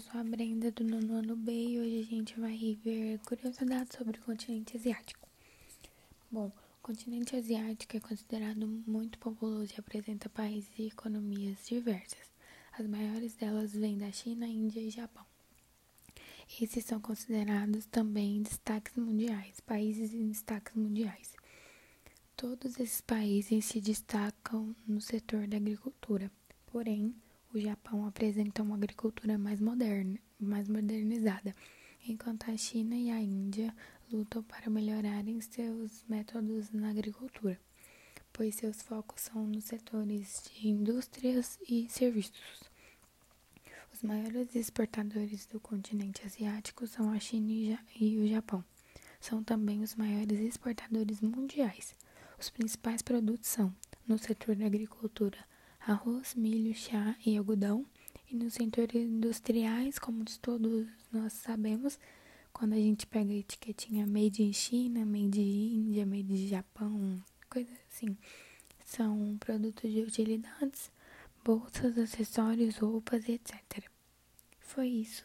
eu sou a Brenda do nono ano B e hoje a gente vai ver curiosidades sobre o continente asiático. Bom, o continente asiático é considerado muito populoso e apresenta países e economias diversas. As maiores delas vêm da China, Índia e Japão. Esses são considerados também destaques mundiais, países em destaques mundiais. Todos esses países se destacam no setor da agricultura, Japão apresenta uma agricultura mais moderna, mais modernizada, enquanto a China e a Índia lutam para melhorarem seus métodos na agricultura, pois seus focos são nos setores de indústrias e serviços. Os maiores exportadores do continente asiático são a China e o Japão. São também os maiores exportadores mundiais. Os principais produtos são, no setor da agricultura, arroz, milho, chá e algodão. E nos setores industriais, como todos nós sabemos, quando a gente pega a etiquetinha made in China, made in Índia, made in Japão, coisas assim, são produtos de utilidades, bolsas, acessórios, roupas, etc. Foi isso.